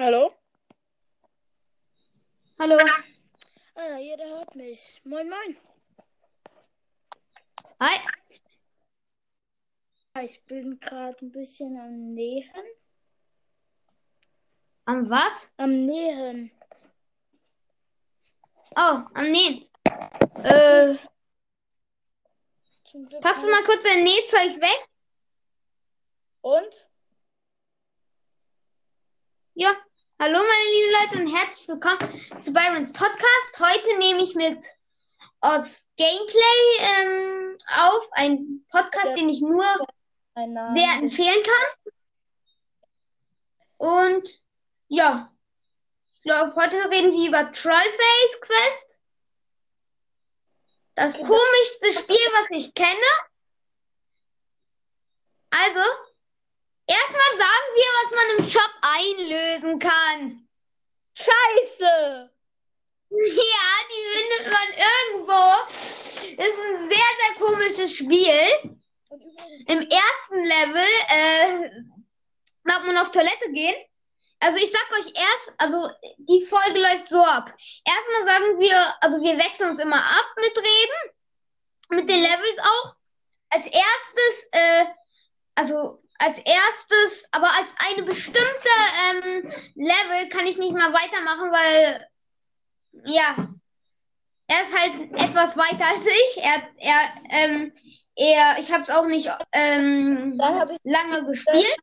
Hallo? Hallo. Ah, jeder hört mich. Moin, moin. Hi. Ich bin gerade ein bisschen am Nähen. Am was? Am Nähen. Oh, am Nähen. Äh, packst du mal kurz dein Nähzeug weg? Und? Ja. Hallo meine lieben Leute und herzlich willkommen zu Byrons Podcast. Heute nehme ich mit aus Gameplay ähm, auf, ein Podcast, den ich nur sehr empfehlen kann. Und ja, ich glaube, heute reden wir über Trollface Quest. Das komischste Spiel, was ich kenne. Also, erstmal sagen wir, was man im Shop einlösen kann. Scheiße! Ja, die findet man irgendwo. Ist ein sehr, sehr komisches Spiel. Im ersten Level äh, mag man auf Toilette gehen. Also ich sag euch erst, also die Folge läuft so ab. Erstmal sagen wir, also wir wechseln uns immer ab mit Reden, mit den Levels auch. Als erstes, äh, also als erstes, aber als eine bestimmte ähm, Level kann ich nicht mal weitermachen, weil ja, er ist halt etwas weiter als ich. Er, er, ähm, er, ich habe es auch nicht ähm, ich lange gespielt.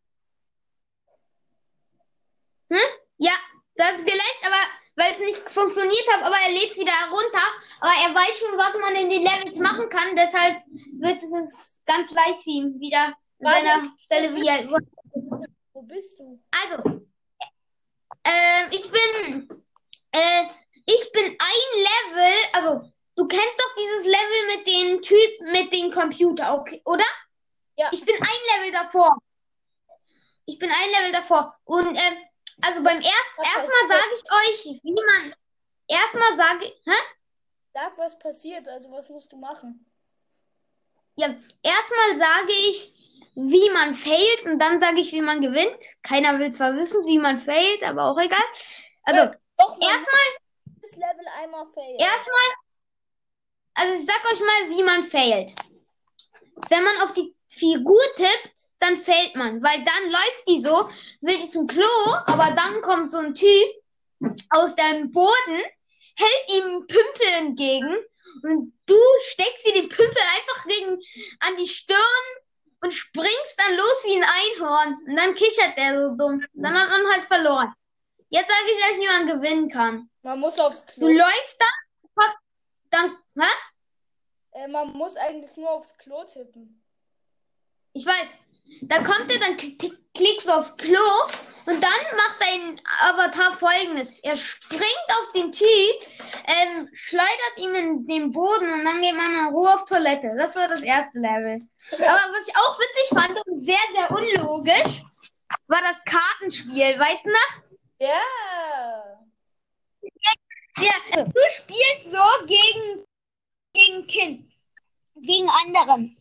Hm? Ja, das ist gelöscht, aber weil es nicht funktioniert hat, aber er lädt es wieder herunter. Aber er weiß schon, was man in den Levels machen kann, deshalb wird es ganz leicht für ihn wieder. Seiner Stelle, wie er wo ist. Wo bist du? Also, ähm, ich bin, äh, ich bin ein Level, also du kennst doch dieses Level mit den Typen, mit dem Computer, okay, oder? Ja. Ich bin ein Level davor. Ich bin ein Level davor. Und, ähm, also beim ersten, erstmal sage ich euch, wie man, erstmal sage, hä? Sag, was passiert. Also, was musst du machen? Ja, erstmal sage ich, wie man failt und dann sage ich, wie man gewinnt. Keiner will zwar wissen, wie man failt, aber auch egal. Also, Doch, man erstmal das Level einmal fail. Erstmal, also ich sag euch mal, wie man failt. Wenn man auf die Figur tippt, dann fällt man, weil dann läuft die so, will die zum Klo, aber dann kommt so ein Typ aus dem Boden, hält ihm einen Pümpel entgegen und du steckst dir den Pümpel einfach gegen, an die Stirn und springst dann los wie ein Einhorn. Und dann kichert der so dumm. Dann hat man halt verloren. Jetzt sage ich euch, wie man gewinnen kann. Man muss aufs Du Klo. läufst dann, dann, hä? Äh, man muss eigentlich nur aufs Klo tippen. Ich weiß. Da kommt er, dann kl- klickst du auf Klo und dann macht dein Avatar folgendes. Er springt auf den Typ, ähm, schleudert ihm in den Boden und dann geht man in Ruhe auf Toilette. Das war das erste Level. Aber was ich auch witzig fand und sehr, sehr unlogisch, war das Kartenspiel. Weißt du noch? Ja. Ja, du spielst so gegen, gegen Kind, gegen anderen.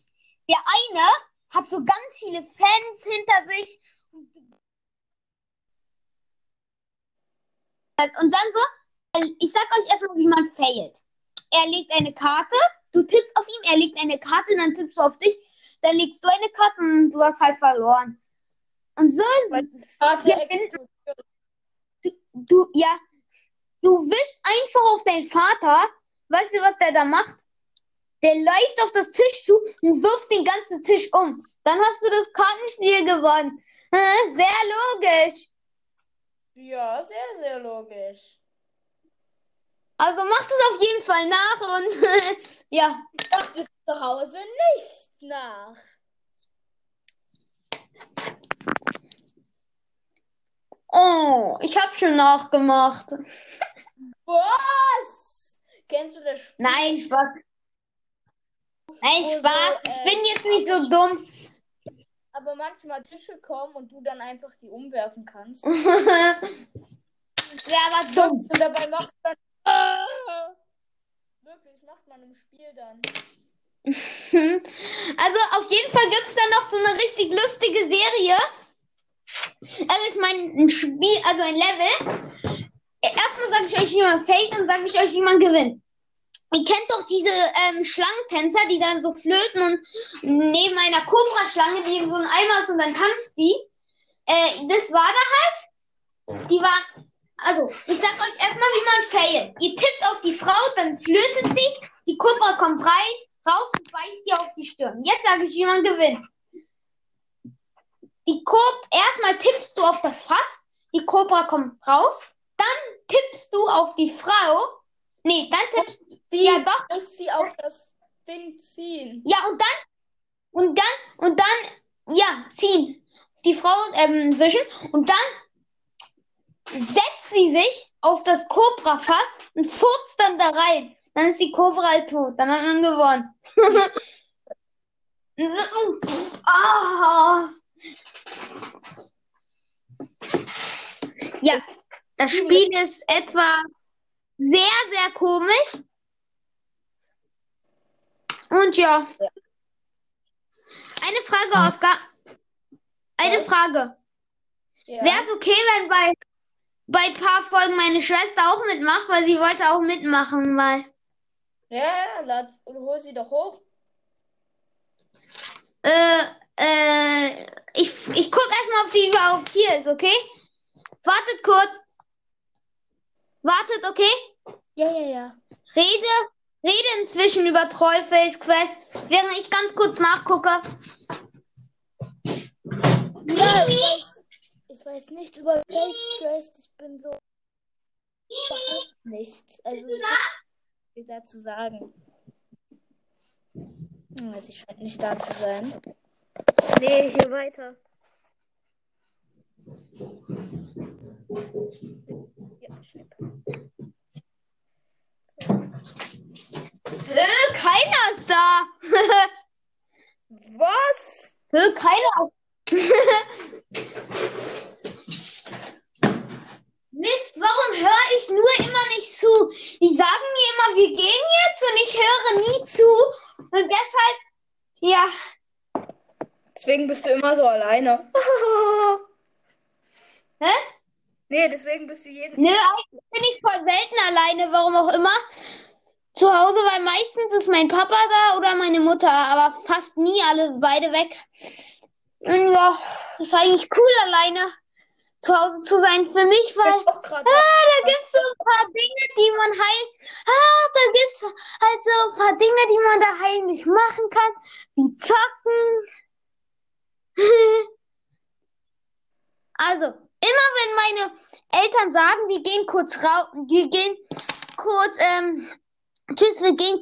Der eine hat so ganz viele Fans hinter sich. Und dann so, ich sag euch erstmal, wie man failt. Er legt eine Karte, du tippst auf ihn, er legt eine Karte, dann tippst du auf dich, dann legst du eine Karte und du hast halt verloren. Und so, explodiert. du, du, ja, du wischst einfach auf deinen Vater. Weißt du, was der da macht? Der läuft auf das Tisch zu und wirft den ganzen Tisch um. Dann hast du das Kartenspiel gewonnen. Sehr logisch. Ja, sehr, sehr logisch. Also mach das auf jeden Fall nach und ja. Ich dachte es zu Hause nicht nach. Oh, ich hab schon nachgemacht. Was? Kennst du das Spiel? Nein, Spaß. Nein, Oh, so, Spaß. Ich äh, bin jetzt nicht so dumm. Aber manchmal Tische kommen und du dann einfach die umwerfen kannst. Wäre aber dumm. Und dabei machst du dann. Ah! Wirklich, macht man im Spiel dann. Also auf jeden Fall gibt's da noch so eine richtig lustige Serie. Also ich meine, ein Spiel, also ein Level. Erstmal sage ich euch, wie man fällt und sage ich euch, wie man gewinnt. Ihr kennt doch diese ähm, Schlangentänzer, die dann so flöten und neben einer Cobra-Schlange, die in so einem Eimer ist und dann tanzt die. Äh, das war da halt. Die war, also, ich sag euch erstmal, wie man failt. Ihr tippt auf die Frau, dann flötet sie, die Cobra kommt rein, raus und beißt ihr auf die Stirn. Jetzt sage ich, wie man gewinnt. Die Cob, erstmal tippst du auf das Fass, die Cobra kommt raus, dann tippst du auf die Frau, nee, dann tippst Die ja doch, muss sie auf das Ding ziehen. ja und dann, und dann, und dann, ja, ziehen, die Frau ähm, wischen und dann setzt sie sich auf das Cobra-Fass und furzt dann da rein. Dann ist die Cobra halt tot, dann hat man gewonnen. Ah. Ja, das Spiel ist etwas sehr, sehr komisch. Und ja. Eine Frage, Oskar. Eine Was? Frage. Ja. Wäre es okay, wenn bei, bei ein paar Folgen meine Schwester auch mitmacht, weil sie wollte auch mitmachen, weil. Ja, lad, hol sie doch hoch. Äh, äh, ich, ich guck erstmal, ob sie überhaupt hier ist, okay? Wartet kurz. Wartet, okay? Ja, ja, ja. Rede, rede inzwischen über Trollface Quest, während ich ganz kurz nachgucke. Ja, ich weiß, ich weiß nichts über Face Quest. Ich bin so. Nichts. Also, ich dazu sagen. Hm, Also, ich scheint nicht da zu sein. Nee, hier weiter. Ja, schnipp. Äh, keiner ist da. Was? Äh, keiner. Mist, warum höre ich nur immer nicht zu? Die sagen mir immer, wir gehen jetzt und ich höre nie zu. Und deshalb, ja, Deswegen bist du immer so alleine. hä? nee, deswegen bist du jeden. Nö, eigentlich bin ich voll selten alleine, warum auch immer. Zu Hause, weil meistens ist mein Papa da oder meine Mutter, aber fast nie alle beide weg. Und ja, ist eigentlich cool alleine zu Hause zu sein für mich, weil ah, da gibt's so ein paar Dinge, die man heim, ah, da gibt's halt so ein paar Dinge, die man da heimlich machen kann, wie zocken. Also, immer wenn meine Eltern sagen, wir gehen kurz raus, wir gehen kurz, ähm, tschüss, wir gehen,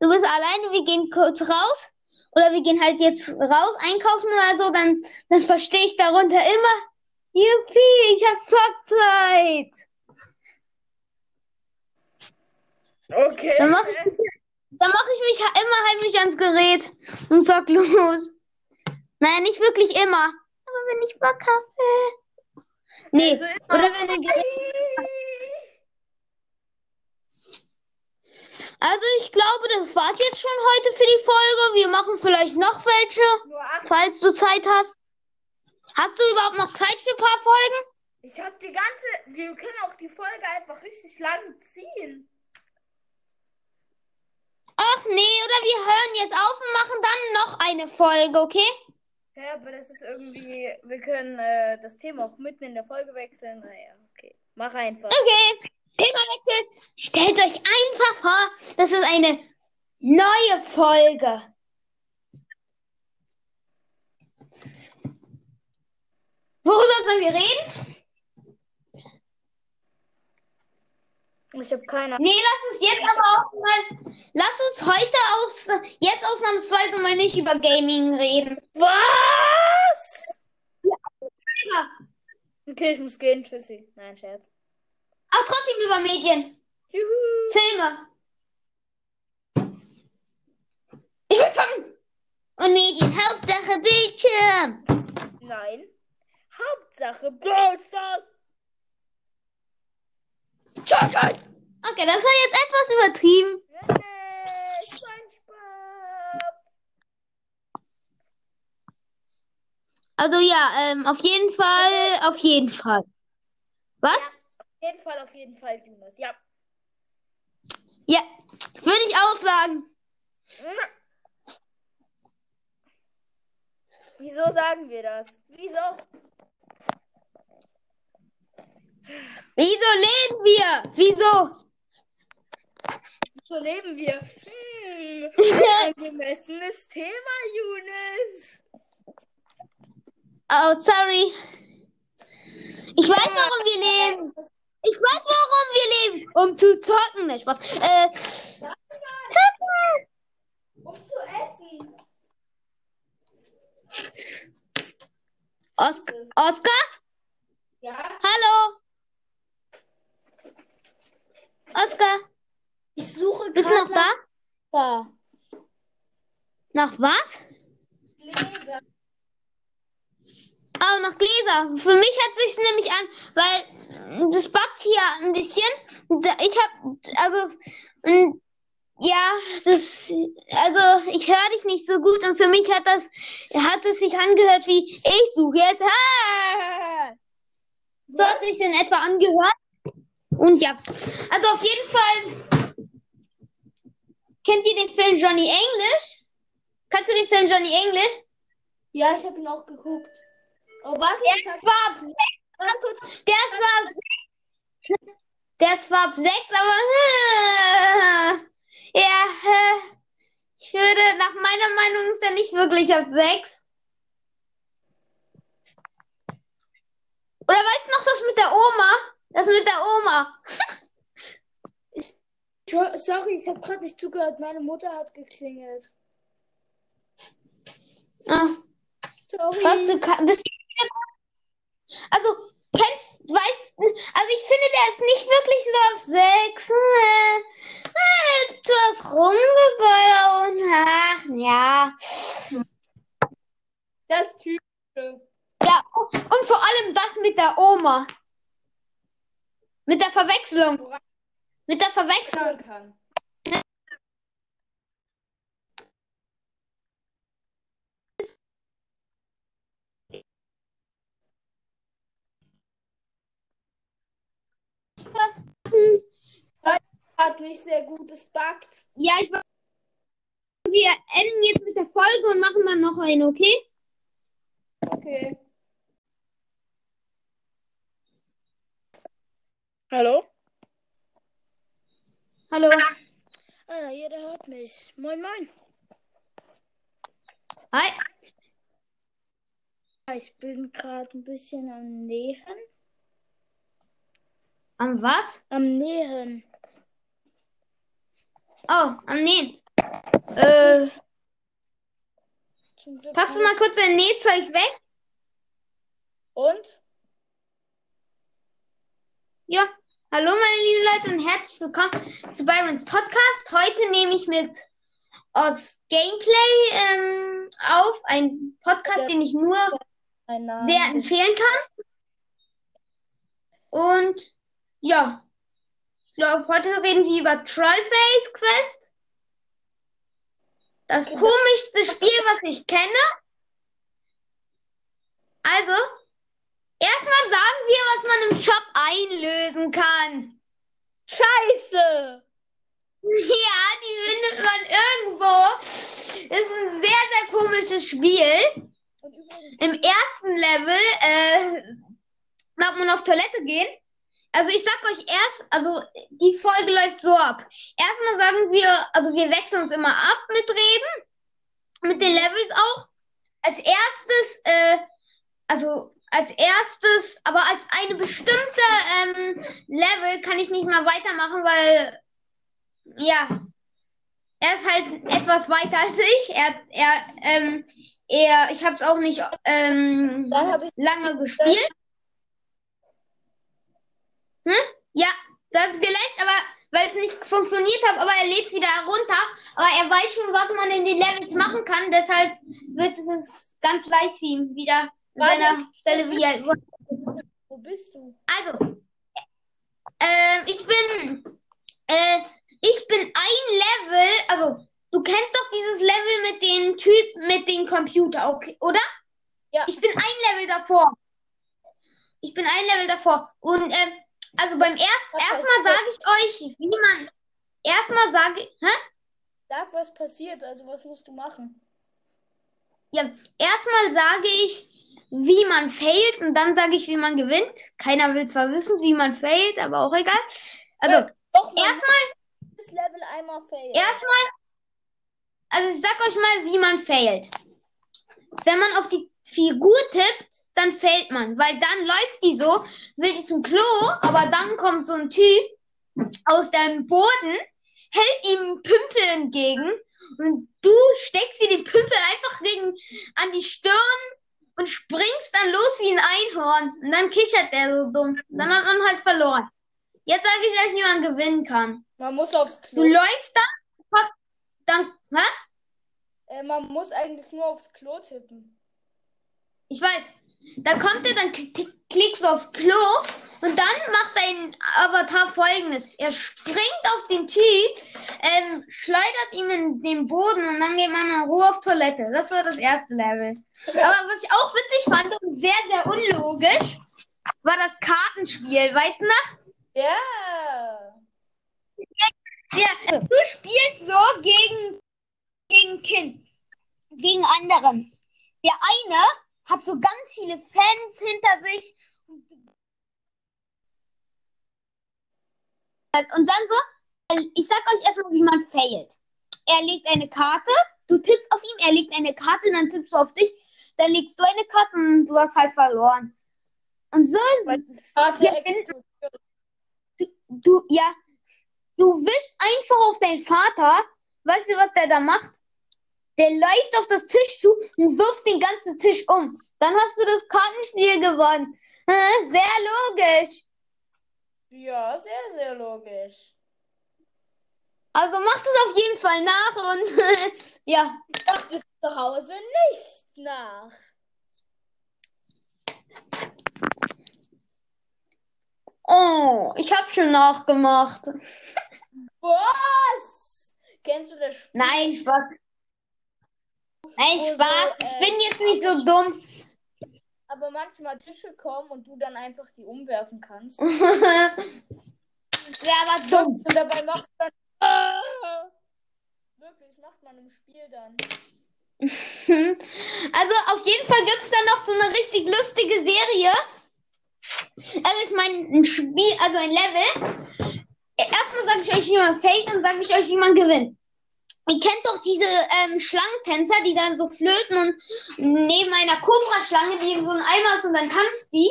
du bist alleine, wir gehen kurz raus, oder wir gehen halt jetzt raus einkaufen oder so, dann, dann verstehe ich darunter immer, Juppie, ich hab Zockzeit. Okay. Dann mache ich, dann mach ich mich immer heimlich ans Gerät und zock los. Naja, nicht wirklich immer. Aber wenn ich Bock habe. Nee, Also oder wenn der Gerät Also ich glaube, das war's jetzt schon heute für die Folge. Wir machen vielleicht noch welche, falls du Zeit hast. Hast du überhaupt noch Zeit für ein paar Folgen? Ich hab die ganze. Wir können auch die Folge einfach richtig lang ziehen. Ach nee, oder wir hören jetzt auf und machen dann noch eine Folge, okay? Ja, aber das ist irgendwie. Wir können äh, das Thema auch mitten in der Folge wechseln. Naja, okay. Mach einfach. Okay, Themawechsel. Stellt euch einfach vor, das ist eine neue Folge. Worüber sollen wir reden? Ich habe keine Nee, lass uns jetzt aber auch mal, lass uns heute aus, jetzt ausnahmsweise mal nicht über Gaming reden. Was? Ja. Okay, ich muss gehen. Tschüssi. Nein, Scherz. Auch trotzdem über Medien, Juhu. Filme. Ich will fangen. Und Medien, Hauptsache Bildschirm. Nein. Hauptsache Brawl Stars. Okay, das war jetzt etwas übertrieben. Nee, SpongeBob. Also ja, ähm, auf jeden Fall, auf jeden Fall. Was? Ja, jeden Fall, auf jeden Fall, Jonas. Ja. Ja, würde ich auch sagen. Wieso sagen wir das? Wieso? Wieso leben wir? Wieso? So leben wir. Hm, angemessenes Thema, Younes. Oh, sorry. Ich weiß, warum wir leben. Ich weiß, warum wir leben. Um zu zocken. Ne, Spaß. Äh, zocken. Um zu essen. Osk Oskar? Ja? Hallo? Oskar, Ich suche bist du noch gerade da? nach Nach was? Gläser. Oh, nach Gläser. Für mich hat sich nämlich an, weil das backt hier ein bisschen. Ich habe, also, mm, ja, das, also ich höre dich nicht so gut und für mich hat das, hat es sich angehört wie ich suche jetzt. Ah! So hat sich in etwa angehört. Und ja, also auf jeden Fall. Kennt ihr den Film Johnny English? Kannst du den Film Johnny English? Ja, ich habe ihn auch geguckt. Oh, warte, Der sag, ist zwar ab sechs, warte kurz. der zwar ab sechs, der ist zwar ab sechs, aber äh, ja, äh, ich würde, nach meiner Meinung ist er nicht wirklich ab sechs. Oder weißt du noch das mit der Oma? Das mit der Oma. Ich, sorry, ich habe gerade nicht zugehört. Meine Mutter hat geklingelt. Ah. Sorry. Was du bist also kennst weißt also ich finde der ist nicht wirklich so auf sechs du hast rumgebaut und ach, ja. Das Typische. ja und vor allem das mit der Oma. Mit der Verwechslung. Mit der Verwechslung Sagen kann. Hat nicht sehr gut, es backt. ja ich wir enden jetzt mit der Folge und machen dann noch eine okay Okay. Hallo? hallo Ah, jeder hört mich. Moin, moin. hi Ich bin gerade ein bisschen am Nähen. am was Am Nähen. Oh am Nähen äh Packst du mal kurz dein Nähzeug weg? Und? Ja. Hallo meine lieben Leute und herzlich willkommen zu Byrons Podcast. Heute nehme ich mit aus Gameplay ähm, auf, ein Podcast, Ja. den ich nur sehr empfehlen kann. Und ja, glaube, heute reden wir über Trollface Quest. Das komischste Spiel, was ich kenne. Also, erstmal sagen wir, was man im Shop einlösen kann. Scheiße! Ja, die findet man irgendwo. Das ist ein sehr, sehr komisches Spiel. Im ersten Level äh, mag man auf Toilette gehen. Also ich sag euch erst, also die Folge läuft so ab. Erstmal sagen wir, also wir wechseln uns immer ab mit Reden, mit den Levels auch. Als erstes, äh, also als erstes, aber als eine bestimmte ähm, Level kann ich nicht mal weitermachen, weil ja, er ist halt etwas weiter als ich. Er, er, ähm, er, ich habe es auch nicht ähm, lange gespielt. Hm? Ja, das ist gelöscht, aber weil es nicht funktioniert hat, aber er lädt es wieder herunter. Aber er weiß schon, was man in den Levels machen kann, deshalb wird es ganz leicht für ihn wieder an seiner Stelle, wie er wo ist. wo bist du? Also, äh, ich bin, äh, ich bin ein Level, also, du kennst doch dieses Level mit den Typen, mit dem Computer, okay, oder? Ja. Ich bin ein Level davor. Ich bin ein Level davor. Und ähm, also beim ersten, erstmal sage ich euch, wie man. Erstmal sage ich. Hä? Sag, was passiert. Also, was musst du machen? Ja, erstmal sage ich, wie man failt und dann sage ich, wie man gewinnt. Keiner will zwar wissen, wie man failt, aber auch egal. Also, Doch, erstmal, das Level einmal failen. erstmal, also ich sag euch mal, wie man failt. Wenn man auf die Figur tippt, dann fällt man, weil dann läuft die so, will die zum Klo, aber dann kommt so ein Typ aus dem Boden, hält ihm einen Pümpel entgegen und du steckst dir den Pümpel einfach gegen, an die Stirn und springst dann los wie ein Einhorn. Und dann kichert der so dumm. Dann hat man halt verloren. Jetzt sage ich euch, wie man gewinnen kann. Man muss aufs Du Klo. läufst dann, dann, hä? Äh, man muss eigentlich nur aufs Klo tippen. Ich weiß. Da kommt er, dann kl- klickst du auf Klo und dann macht dein Avatar folgendes. Er springt auf den Typ, ähm, schleudert ihn in den Boden und dann geht man in Ruhe auf Toilette. Das war das erste Level. Aber was ich auch witzig fand und sehr, sehr unlogisch, war das Kartenspiel. Weißt du noch? Ja. Ja, also, du spielst so gegen, gegen Kind, gegen anderen. Der eine hat so ganz viele Fans hinter sich. Und dann so, ich sag euch erstmal, wie man failt. Er legt eine Karte, du tippst auf ihm, er legt eine Karte, dann tippst du auf dich, dann legst du eine Karte und du hast halt verloren. Und so Karte Ja, explodiert. du, du, ja, du wischst einfach auf deinen Vater. Weißt du, was der da macht? Der läuft auf das Tisch zu und wirft den ganzen Tisch um. Dann hast du das Kartenspiel gewonnen. Sehr logisch. Ja, sehr, sehr logisch. Also mach das auf jeden Fall nach und ja. Dachte es zu Hause nicht nach. Oh, ich hab schon nachgemacht. Was? Kennst du das Spiel? Nein, Spaß. Nein, Wo so, Spaß. Ich äh, bin jetzt nicht so dumm. Aber manchmal Tische kommen und du dann einfach die umwerfen kannst. Wäre aber dumm. Und dabei machst du dann. Ah! Wirklich, macht man im Spiel dann. Also auf jeden Fall gibt's da noch so eine richtig lustige Serie. Also ich meine, ein Spiel, also ein Level. Erstmal sage ich euch, wie man fällt und sage ich euch, wie man gewinnt. Ihr kennt doch diese ähm, Schlangentänzer, die dann so flöten und neben einer Cobra-Schlange, die in so einem Eimer ist und dann tanzt die.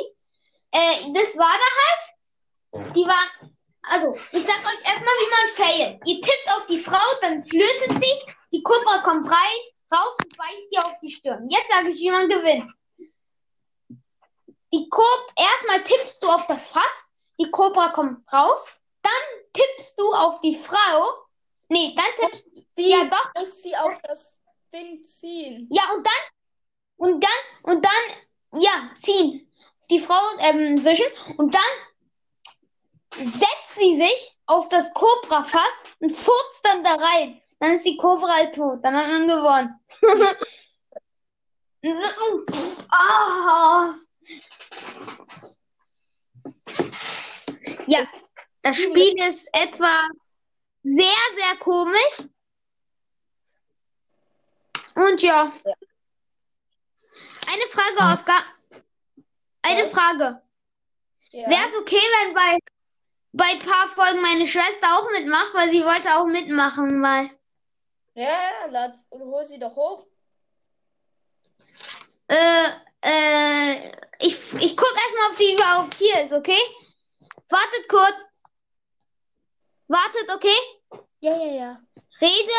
Äh, das war da halt. Die war, also ich sag euch erstmal, wie man failt. Ihr tippt auf die Frau, dann flötet sie, die Cobra kommt rein, raus und beißt dir auf die Stirn. Jetzt sage ich, wie man gewinnt. Die Cob erstmal tippst du auf das Fass, die Cobra kommt raus, dann tippst du auf die Frau. Nee, dann tippst Die ja doch, muss sie auf das Ding ziehen. ja und dann und dann und dann ja, ziehen. Die Frau ähm, wischen und dann setzt sie sich auf das Cobra-Fass und furzt dann da rein. Dann ist die Cobra halt tot. Dann hat man gewonnen. Ah. Ja, das Spiel ist etwas sehr, sehr komisch. Und ja. Eine Frage, Oskar. Eine Was? Frage. Ja. Wäre es okay, wenn bei, bei ein paar Folgen meine Schwester auch mitmacht, weil sie wollte auch mitmachen, weil. Ja, lad, hol sie doch hoch. Äh, äh, ich, ich guck erstmal, ob sie überhaupt hier ist, okay? Wartet kurz. Wartet, okay? Ja, ja, ja. Rede,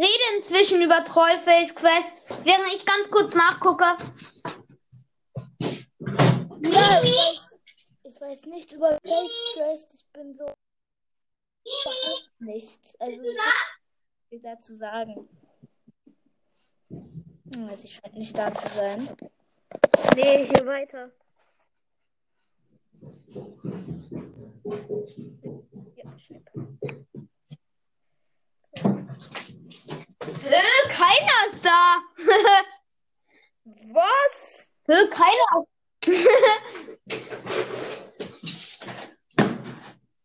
rede inzwischen über Trollface Quest, während ich ganz kurz nachgucke. Ja, ich weiß, ich weiß nichts über Face Quest. Ich bin so. Nichts. Also, ich viel dazu sagen. Hm, Also, ich scheint nicht da zu sein. Ich nähe hier weiter. Äh, keiner ist da. Was? Hör keiner.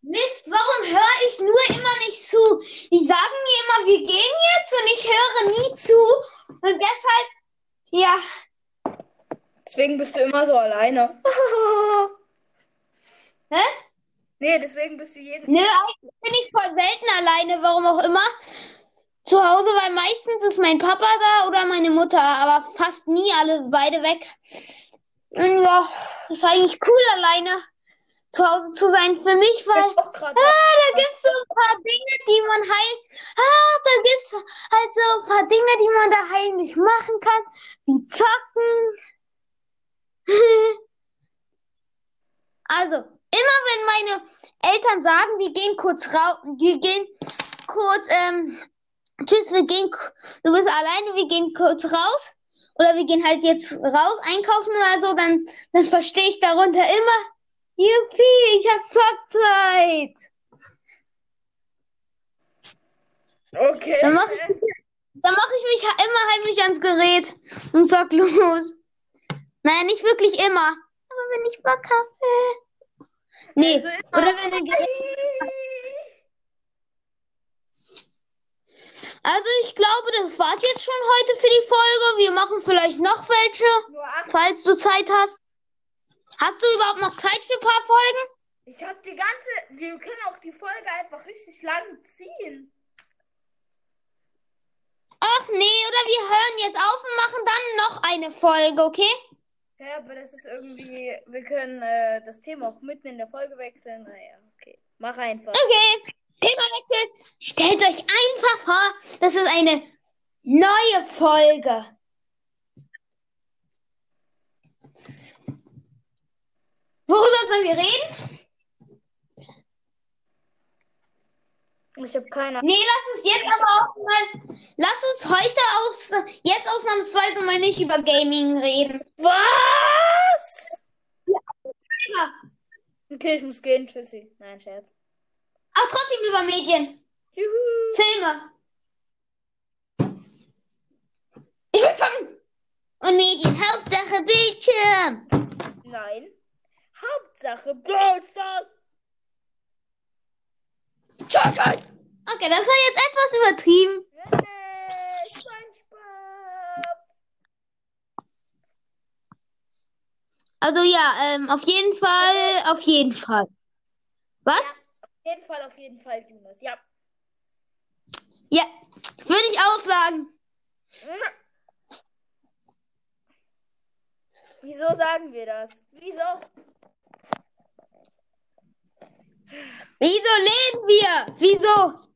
Mist, warum höre ich nur immer nicht zu? Die sagen mir immer, wir gehen jetzt und ich höre nie zu. Und deshalb, ja, Deswegen bist du immer so alleine. hä? Nee, deswegen bist du jeden. Nö, eigentlich bin ich voll selten alleine, warum auch immer. Zu Hause, weil meistens ist mein Papa da oder meine Mutter, aber fast nie alle beide weg. Und ja, ist eigentlich cool, alleine zu Hause zu sein für mich, weil. Ah, da gibt's so ein paar Dinge, die man heim. Ah, da gibt's halt so ein paar Dinge, die man da heimlich machen kann, wie zocken. Also, immer wenn meine Eltern sagen, wir gehen kurz raus, wir gehen kurz, ähm, tschüss, wir gehen, du bist alleine, wir gehen kurz raus. Oder wir gehen halt jetzt raus einkaufen oder so, dann, dann verstehe ich darunter immer, Juppie, ich hab Zockzeit. Okay. Dann mache ich, dann mach ich mich immer heimlich ans Gerät und zock los. Naja, nicht wirklich immer. Aber wenn ich Bock habe. Nee, Also oder wenn Gerät. Also ich glaube, das war's jetzt schon heute für die Folge. Wir machen vielleicht noch welche, falls du Zeit hast. Hast du überhaupt noch Zeit für ein paar Folgen? Ich hab die ganze. Wir können auch die Folge einfach richtig lang ziehen. Ach nee, oder wir hören jetzt auf und machen dann noch eine Folge, okay? Ja, aber das ist irgendwie. Wir können äh, das Thema auch mitten in der Folge wechseln. Naja, okay. Mach einfach. Okay, Themawechsel. Stellt euch einfach vor, das ist eine neue Folge. Worüber sollen wir reden? Ich habe keine Nee, lass uns jetzt aber auch mal, lass uns heute aus, jetzt ausnahmsweise mal nicht über Gaming reden. Was? Okay, ich muss gehen. Tschüssi. Nein, Scherz. Aber trotzdem über Medien, Juhu. Filme. Ich will fangen. Und Medien, Hauptsache Bildschirm. Nein. Hauptsache Brawl Stars. Okay, das war jetzt etwas übertrieben. Also ja, ähm, auf jeden Fall, auf jeden Fall. Was? Auf jeden Fall, auf jeden Fall, Jonas. Ja. Ja, würde ich auch sagen. Wieso sagen wir das? Wieso? Wieso leben wir? Wieso?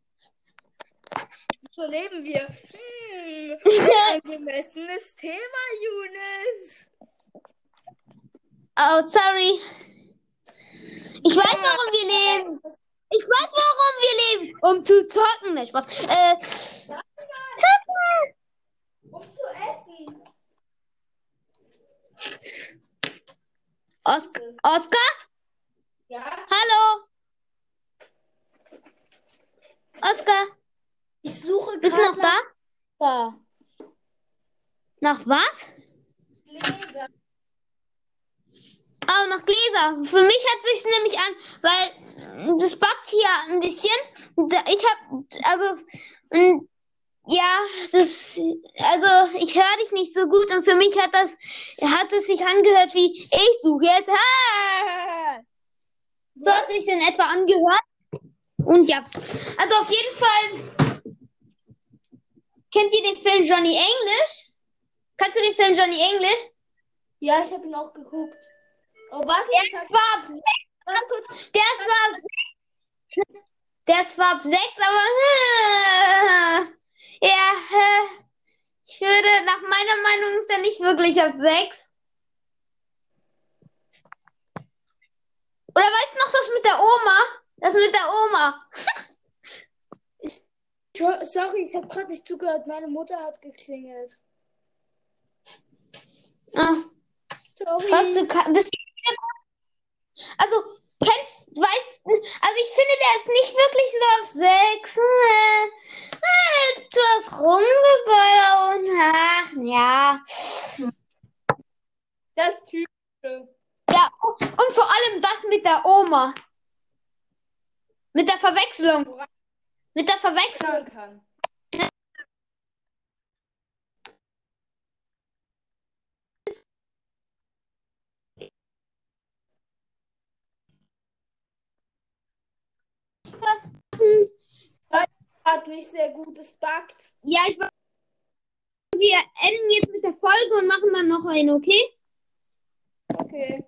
So leben wir. Hm, ein angemessenes Thema, Jonas. Oh, sorry. Ich weiß, warum wir leben. Ich weiß, warum wir leben. Um zu zocken. Ne, Spaß. Äh, zocken. Um zu essen. Os Oskar? Ja? Hallo? Oskar, Ich suche bist du noch da? da? Nach was? Gläser. Oh, nach Gläser. Für mich hat sich nämlich an, weil das backt hier ein bisschen. Ich habe, also, ja, das, also ich höre dich nicht so gut und für mich hat das, hat es sich angehört wie ich suche jetzt. Ah! So hat sich in etwa angehört. Und ja, also auf jeden Fall. Kennt ihr den Film Johnny English? Kannst du den Film Johnny English? Ja, ich habe ihn auch geguckt. Oh, warte, Der ist zwar ab sechs, warte kurz. der ab sechs, der zwar ab sechs, aber äh, ja, äh, ich würde, nach meiner Meinung ist er nicht wirklich ab sechs. Oder weißt du noch das mit der Oma? Das mit der Oma. Ich, sorry, ich habe gerade nicht zugehört. Meine Mutter hat geklingelt. Ah, Sorry. was du bist also kennst, weißt, also ich finde, der ist nicht wirklich so auf sechs. Äh, äh, du hast rumgebaut. Ach, ja. Das Typische. Ja, und vor allem das mit der Oma. Mit der Verwechslung. Mit der Verwechslung. kann. Hat nicht sehr gut, es buggt. Ja, ich war. Wir enden jetzt mit der Folge und machen dann noch eine, okay? Okay.